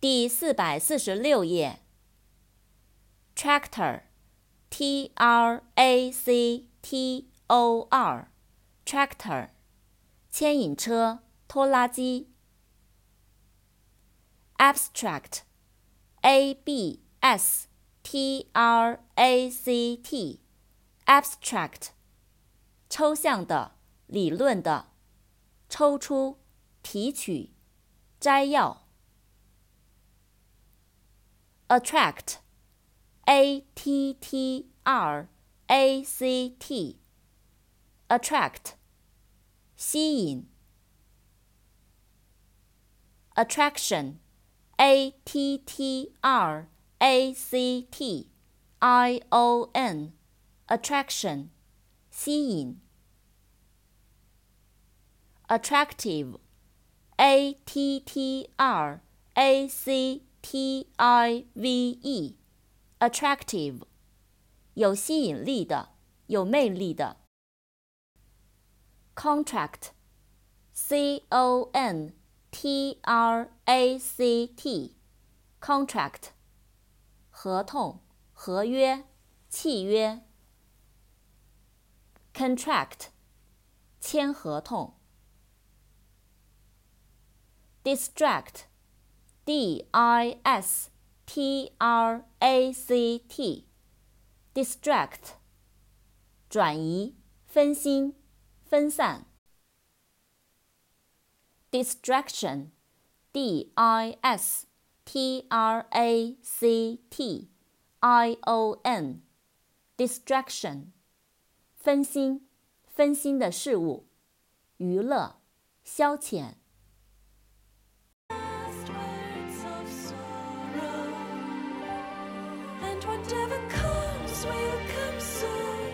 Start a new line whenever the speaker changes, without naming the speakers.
第四百四十六页。tractor，t r a c t o r，tractor，牵引车、拖拉机。abstract，a b s t r a c t，abstract，抽象的、理论的、抽出、提取、摘要。attract, a t t r a c t, attract, 吸引。attraction, a t t r a c t i o n, attraction, 吸引。attractive, a t t r a c T I V E，attractive，有吸引力的，有魅力的。contract，C O N T R A C T，contract，合同、合约、契约。contract，签合同。distract。 D I S T R A C T，distract，转移、分心、分散。distraction，D I S T R A C T I O N，distraction，分心、分心的事物，娱乐、消遣。
Whatever comes will come soon.